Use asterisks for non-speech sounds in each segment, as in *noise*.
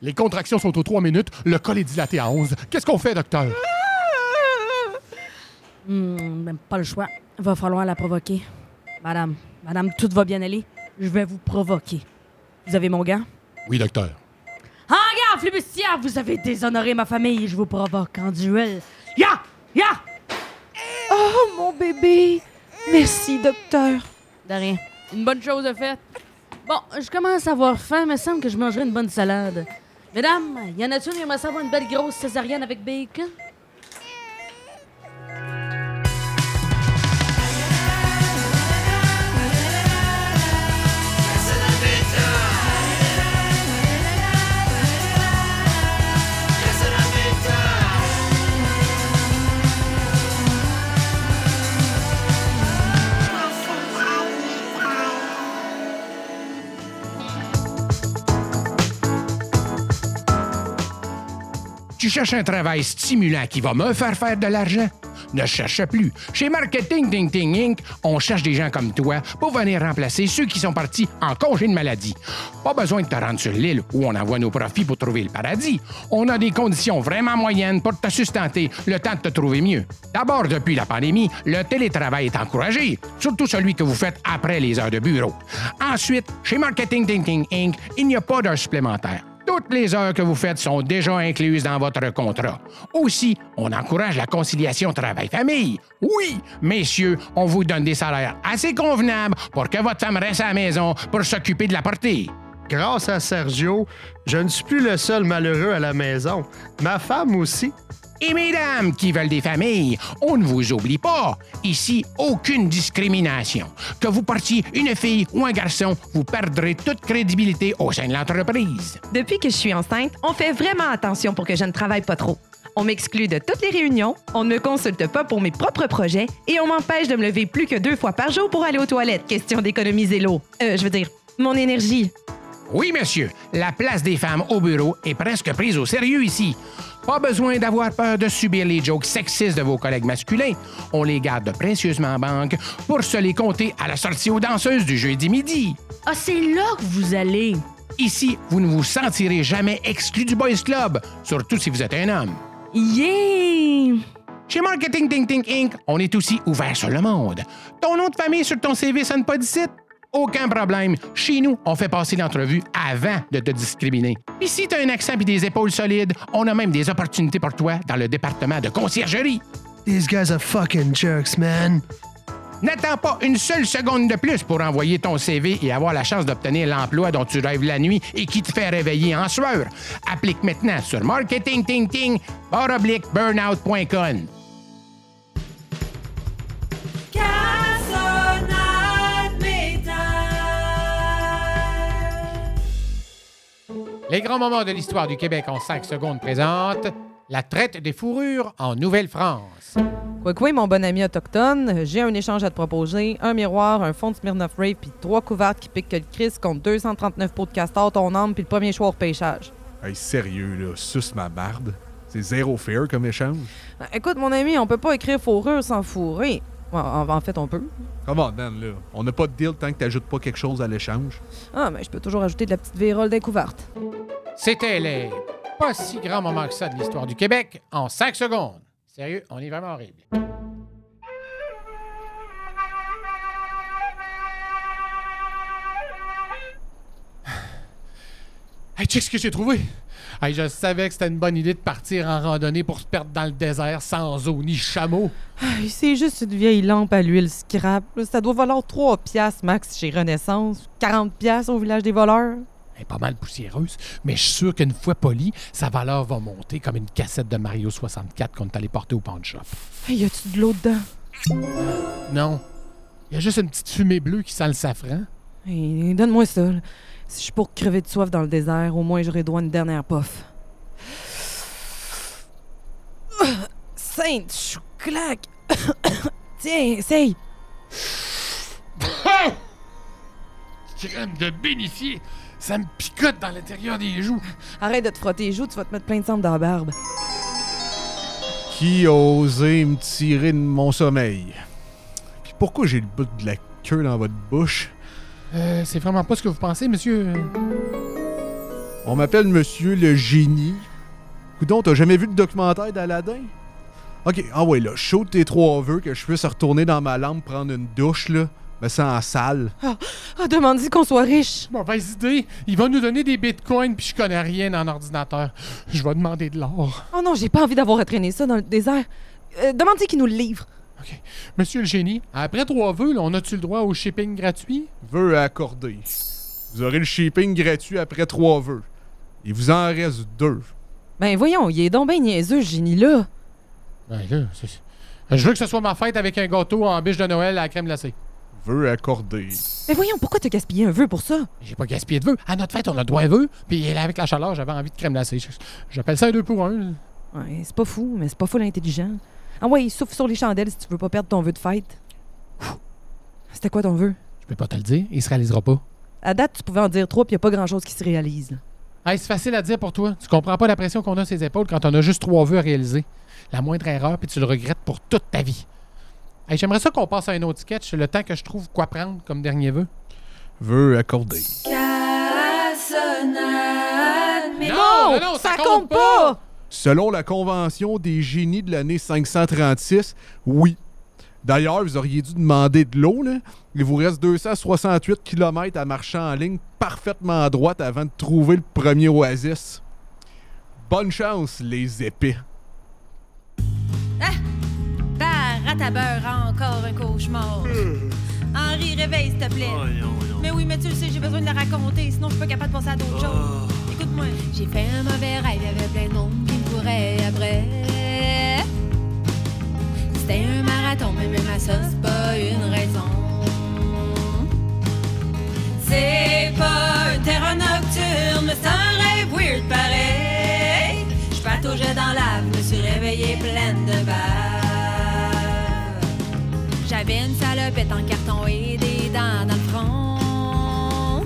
Les contractions sont aux 3 minutes, le col est dilaté à 11. Qu'est-ce qu'on fait, docteur? Même pas le choix. Va falloir la provoquer. Madame, madame, tout va bien aller. Je vais vous provoquer. Vous avez mon gant? Oui, docteur. Ah, regarde, flibustière, vous avez déshonoré ma famille. Je vous provoque en duel. Ya! Ya! Oh, mon bébé! Merci, docteur. De rien. Une bonne chose de faite. Bon, je commence à avoir faim, mais il semble que je mangerai une bonne salade. Mesdames, y en a-t-il qui aimerait savoir une belle grosse césarienne avec bacon? Tu cherches un travail stimulant qui va me faire faire de l'argent? Ne cherche plus. Chez Marketing Ting Ting Inc., on cherche des gens comme toi pour venir remplacer ceux qui sont partis en congé de maladie. Pas besoin de te rendre sur l'île où on envoie nos profits pour trouver le paradis. On a des conditions vraiment moyennes pour te sustenter le temps de te trouver mieux. D'abord, depuis la pandémie, le télétravail est encouragé, surtout celui que vous faites après les heures de bureau. Ensuite, chez Marketing Ting Ting Inc., il n'y a pas d'heures supplémentaires. Toutes les heures que vous faites sont déjà incluses dans votre contrat. Aussi, on encourage la conciliation travail-famille. Oui, messieurs, on vous donne des salaires assez convenables pour que votre femme reste à la maison pour s'occuper de la portée. Grâce à Sergio, je ne suis plus le seul malheureux à la maison. Ma femme aussi. Et mesdames qui veulent des familles, on ne vous oublie pas. Ici, aucune discrimination. Que vous portiez une fille ou un garçon, vous perdrez toute crédibilité au sein de l'entreprise. Depuis que je suis enceinte, on fait vraiment attention pour que je ne travaille pas trop. On m'exclut de toutes les réunions, on ne me consulte pas pour mes propres projets et on m'empêche de me lever plus que deux fois par jour pour aller aux toilettes. Question d'économiser l'eau. Euh, je veux dire, mon énergie. Oui, monsieur, la place des femmes au bureau est presque prise au sérieux ici. Pas besoin d'avoir peur de subir les jokes sexistes de vos collègues masculins. On les garde précieusement en banque pour se les compter à la sortie aux danseuses du jeudi midi. Ah, c'est là que vous allez. Ici, vous ne vous sentirez jamais exclu du Boys Club, surtout si vous êtes un homme. Yeah! Chez Marketing Ting Ting Inc., on est aussi ouvert sur le monde. Ton nom de famille sur ton CV sonne pas d'ici? Aucun problème. Chez nous, on fait passer l'entrevue avant de te discriminer. Puis si t'as un accent et des épaules solides, on a même des opportunités pour toi dans le département de conciergerie. These guys are fucking jerks, man. N'attends pas une seule seconde de plus pour envoyer ton CV et avoir la chance d'obtenir l'emploi dont tu rêves la nuit et qui te fait réveiller en sueur. Applique maintenant sur marketingtingting Les grands moments de l'histoire du Québec en 5 secondes présentent la traite des fourrures en Nouvelle-France. Quoi quoi, mon bon ami autochtone, j'ai un échange à te proposer. Un miroir, un fond de Smirnoff Ray, puis trois couvertes qui piquent que le Chris contre 239 pots de castor, ton âme, puis le premier choix au pêchage. Hey, sérieux, là, suce ma barbe. C'est zéro fair comme échange. Ben, Écoute, mon ami, on peut pas écrire fourrure sans fourrer. Ouais, en, en fait, on peut. Comment, Dan, là? On n'a pas de deal tant que t'ajoutes pas quelque chose à l'échange. Ah, mais je peux toujours ajouter de la petite vérole découverte. C'était les pas si grands moments que ça de l'histoire du Québec en 5 secondes. Sérieux, on est vraiment horrible. *sighs* Hey, check ce que j'ai trouvé! Hey, je savais que c'était une bonne idée de partir en randonnée pour se perdre dans le désert sans eau ni chameau. Hey, C'est juste une vieille lampe à l'huile scrap. Ça doit valoir 3 piastres max chez Renaissance. 40 piastres au village des voleurs. Elle est pas mal poussiéreuse, mais je suis sûr qu'une fois polie, sa valeur va monter comme une cassette de Mario 64 qu'on est allé porter au pawn shop. Hey, y a-tu de l'eau dedans? Non. Il y a juste une petite fumée bleue qui sent le safran. Hey, donne-moi ça. Si je suis pour crever de soif dans le désert, au moins j'aurai droit à une dernière puff. Sainte chouclaque! *coughs* Tiens, essaye! *coughs* Crème de bénifier! Ça me picote dans l'intérieur des joues. Arrête de te frotter les joues, tu vas te mettre plein de sang dans la barbe. Qui a osé me tirer de mon sommeil? Puis pourquoi j'ai le bout de la queue dans votre bouche? Euh, c'est vraiment pas ce que vous pensez, monsieur. On m'appelle Monsieur le Génie. Coudon, t'as jamais vu le documentaire d'Aladin? Ok, ah ouais, là, chaud tes trois vœux que je puisse retourner dans ma lampe prendre une douche, là. Me sens en salle. Ah, demande-y qu'on soit riche. Mauvaise idée. Il va nous donner des bitcoins, puis je connais rien en ordinateur. Je vais demander de l'or. Oh non, j'ai pas envie d'avoir à traîner ça dans le désert. Euh, demande-y qu'il nous le livre. OK. Monsieur le génie, après trois vœux, là, on a-tu le droit au shipping gratuit? Vœux accordés. Vous aurez le shipping gratuit après trois vœux. Il vous en reste deux. Ben voyons, il est donc ben niaiseux, ce génie-là. Ben là, c'est- Je veux que ce soit ma fête avec un gâteau en biche de Noël à la crème glacée. Vœux accordés. Mais voyons, pourquoi t'as gaspillé un vœu pour ça? J'ai pas gaspillé de vœux. À notre fête, on a le droit à vœux. Puis là, avec la chaleur, j'avais envie de crème glacée. J'appelle ça un deux pour un. Ouais, c'est pas fou, mais c'est pas fou l'intelligent. Ah ouais, souffle sur les chandelles si tu veux pas perdre ton vœu de fête. C'était quoi ton vœu? Je peux pas te le dire. Il se réalisera pas. À date, tu pouvais en dire trois, puis y a pas grand-chose qui se réalise. Hey, c'est facile à dire pour toi. Tu comprends pas la pression qu'on a sur ses épaules quand on a juste trois vœux à réaliser. La moindre erreur, puis tu le regrettes pour toute ta vie. Hey, J'aimerais ça qu'on passe à un autre sketch, le temps que je trouve quoi prendre comme dernier vœu. Vœux accordés. non, non, ça compte pas! Selon la convention des génies de l'année 536, oui. D'ailleurs, vous auriez dû demander de l'eau, là. Il vous reste 268 km à marcher en ligne parfaitement à droite avant de trouver le premier oasis. Bonne chance, les épées. Barre à beurre, encore un cauchemar. Henri, réveille, s'il te plaît. Mais oui, mais tu le sais, j'ai besoin de la raconter, sinon je suis pas capable de passer à d'autres choses. Écoute-moi. J'ai fait un mauvais rêve, il y avait plein de monde après. C'était un marathon, mais même à ça, c'est pas une raison. C'est pas une terre nocturne, mais c'est un rêve weird pareil. Je pataugeais dans l'ave, me suis réveillée pleine de bave. J'avais une salopette en carton et des dents dans le front.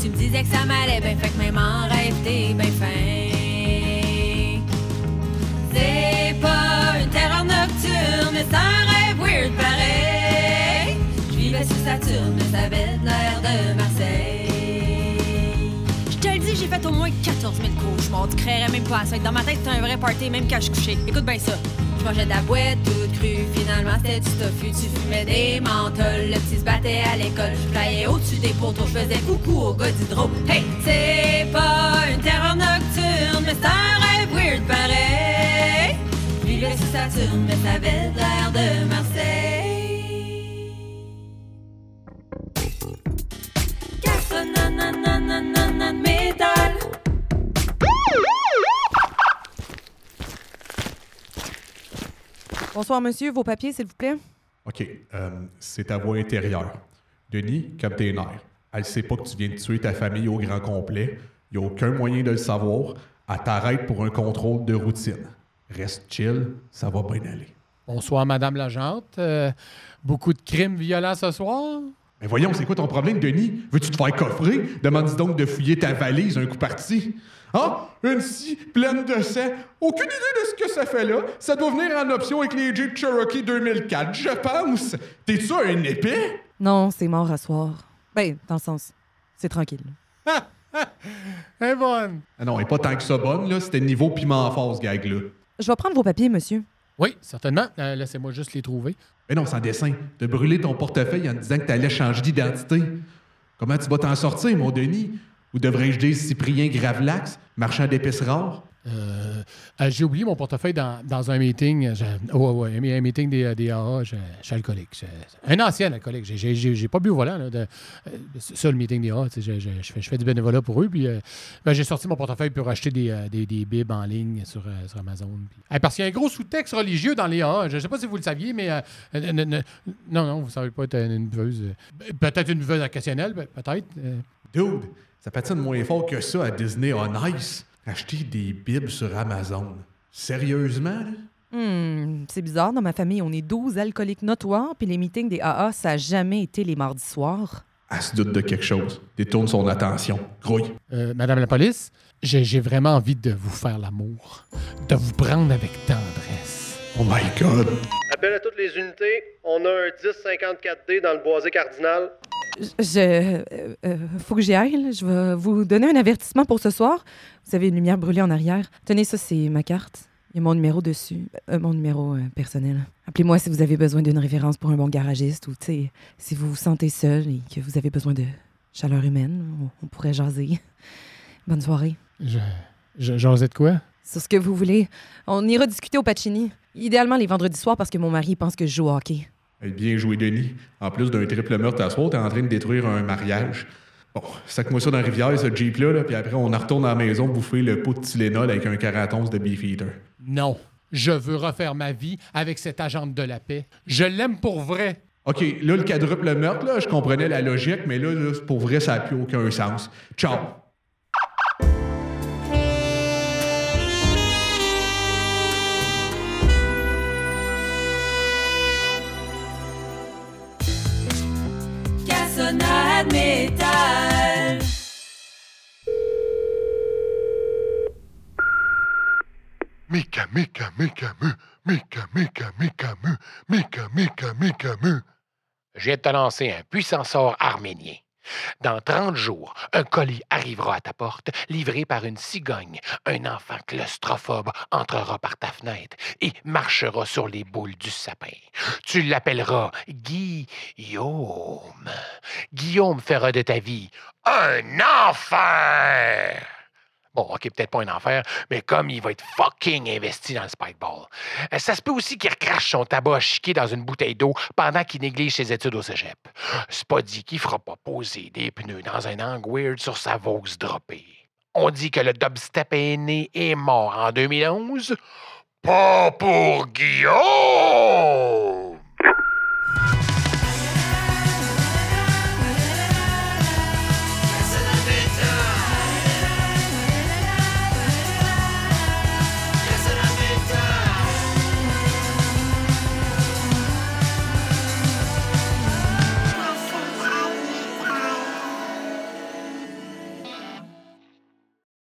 Tu me disais que ça m'allait bien, fait que même en rêve, t'es bien 000 cauchemars. Tu créerais même pas à ça. Dans ma tête, c'était un vrai party, même quand je couchais. Écoute bien ça. Je mangeais de la boîte toute crue. Finalement, c'était du tofu. Tu fumais des menthols. Le petit se battait à l'école. Je flyais au-dessus des poteaux. Je faisais coucou au gars d'hydro. Hey, c'est pas une terreur nocturne, mais c'est un rêve weird pareil. Je vivais sur Saturne, mais ça avait l'air de Marseille. Métal. Bonsoir, monsieur. Vos papiers, s'il vous plaît. OK. euh, c'est ta voix intérieure. Denis, comme tes nerfs. Elle sait pas que tu viens de tuer ta famille au grand complet. Il n'y a aucun moyen de le savoir. Elle t'arrête pour un contrôle de routine. Reste chill, ça va bien aller. Bonsoir, Madame l'agente. Euh, beaucoup de crimes violents ce soir? Mais voyons, c'est quoi ton problème, Denis? Veux-tu te faire coffrer? Demande donc de fouiller ta valise un coup parti. Ah, une scie pleine de sang. Aucune idée de ce que ça fait là. Ça doit venir en option avec les Jeep Cherokee 2004, je pense. T'es-tu un épée? Non, c'est mort à soir. Ben, dans le sens, c'est tranquille. *laughs* Eh bonne! Ah non, elle est pas tant que ça bonne, là. C'était niveau piment fort, ce gag-là. Je vais prendre vos papiers, monsieur. Oui, certainement. Euh, Laissez-moi juste les trouver. Mais non, sans dessin. De brûler ton portefeuille en disant que t'allais changer d'identité. Comment tu vas t'en sortir, mon Denis? Ou devrais-je dire Cyprien Gravelax, marchand d'épices rares? Euh, euh, J'ai oublié mon portefeuille dans, dans un meeting. Oh, ouais, un meeting des, des AA. Je, suis alcoolique. Un ancien alcoolique. J'ai- pas bu au volant. C'est ça, le meeting des AA. Je, fais, je fais du bénévolat pour eux. Puis ben, j'ai sorti mon portefeuille pour acheter des, des, des bibs en ligne sur, sur Amazon. Parce qu'il y a un gros sous-texte religieux dans les AA. Je sais pas si vous le saviez, mais. non, non, vous savez pas être une, buveuse. Peut-être une buveuse occasionnelle, ben, peut-être. Dude, ça patine moins fort que ça à Disney on Ice? Acheter des bibs sur Amazon. Sérieusement, là? Hmm, c'est bizarre. Dans ma famille, on est 12 alcooliques notoires, puis les meetings des AA, ça a jamais été les mardis soirs. Elle se doute de quelque chose. Détourne son attention. Grouille. Euh, Madame la police, j'ai j'ai vraiment envie de vous faire l'amour, de vous prendre avec tendresse. Oh my God. Appel à toutes les unités. On a un 1054D dans le boisé cardinal. Je. euh, euh, faut que j'y aille. là. Je vais vous donner un avertissement pour ce soir. Vous avez une lumière brûlée en arrière. Tenez, ça, c'est ma carte. Il y a mon numéro dessus. Euh, mon numéro euh, personnel. Appelez-moi si vous avez besoin d'une référence pour un bon garagiste ou, tu sais, si vous vous sentez seul et que vous avez besoin de chaleur humaine. On, on pourrait jaser. *laughs* Bonne soirée. Je, je, jasais de quoi? Sur ce que vous voulez. On ira discuter au Pacini. Idéalement les vendredis soirs parce que mon mari pense que je joue au hockey. Bien joué, Denis. En plus d'un triple meurtre à soir, t'es en train de détruire un mariage. Bon, sac-moi ça dans la rivière, ce Jeep-là, là, puis après, on en retourne à la maison bouffer le pot de Tylenol avec un caraton de Beefeater. Non. Je veux refaire ma vie avec cette agente de la paix. Je l'aime pour vrai. OK, là, le quadruple meurtre, là, je comprenais la logique, mais là, là, pour vrai, ça n'a plus aucun sens. Ciao! Cassonade métal. Mika, Mika, Mika, mu, Mika, Mika, Mika, mu, Mika, Mika, Mika, mu. Je viens de te lancer un puissant sort arménien. Dans 30 jours, un colis arrivera à ta porte, livré par une cigogne. Un enfant claustrophobe entrera par ta fenêtre et marchera sur les boules du sapin. Tu l'appelleras Guillaume. Guillaume fera de ta vie un enfer. Bon, OK, peut-être pas un enfer, mais comme il va être fucking investi dans le spikeball. Euh, Ça se peut aussi qu'il recrache son tabac chiqué dans une bouteille d'eau pendant qu'il néglige ses études au cégep. C'est pas dit qu'il fera pas poser des pneus dans un angle weird sur sa Vaux droppée. On dit que le dubstep est né et mort en 2011. Pas pour Guillaume!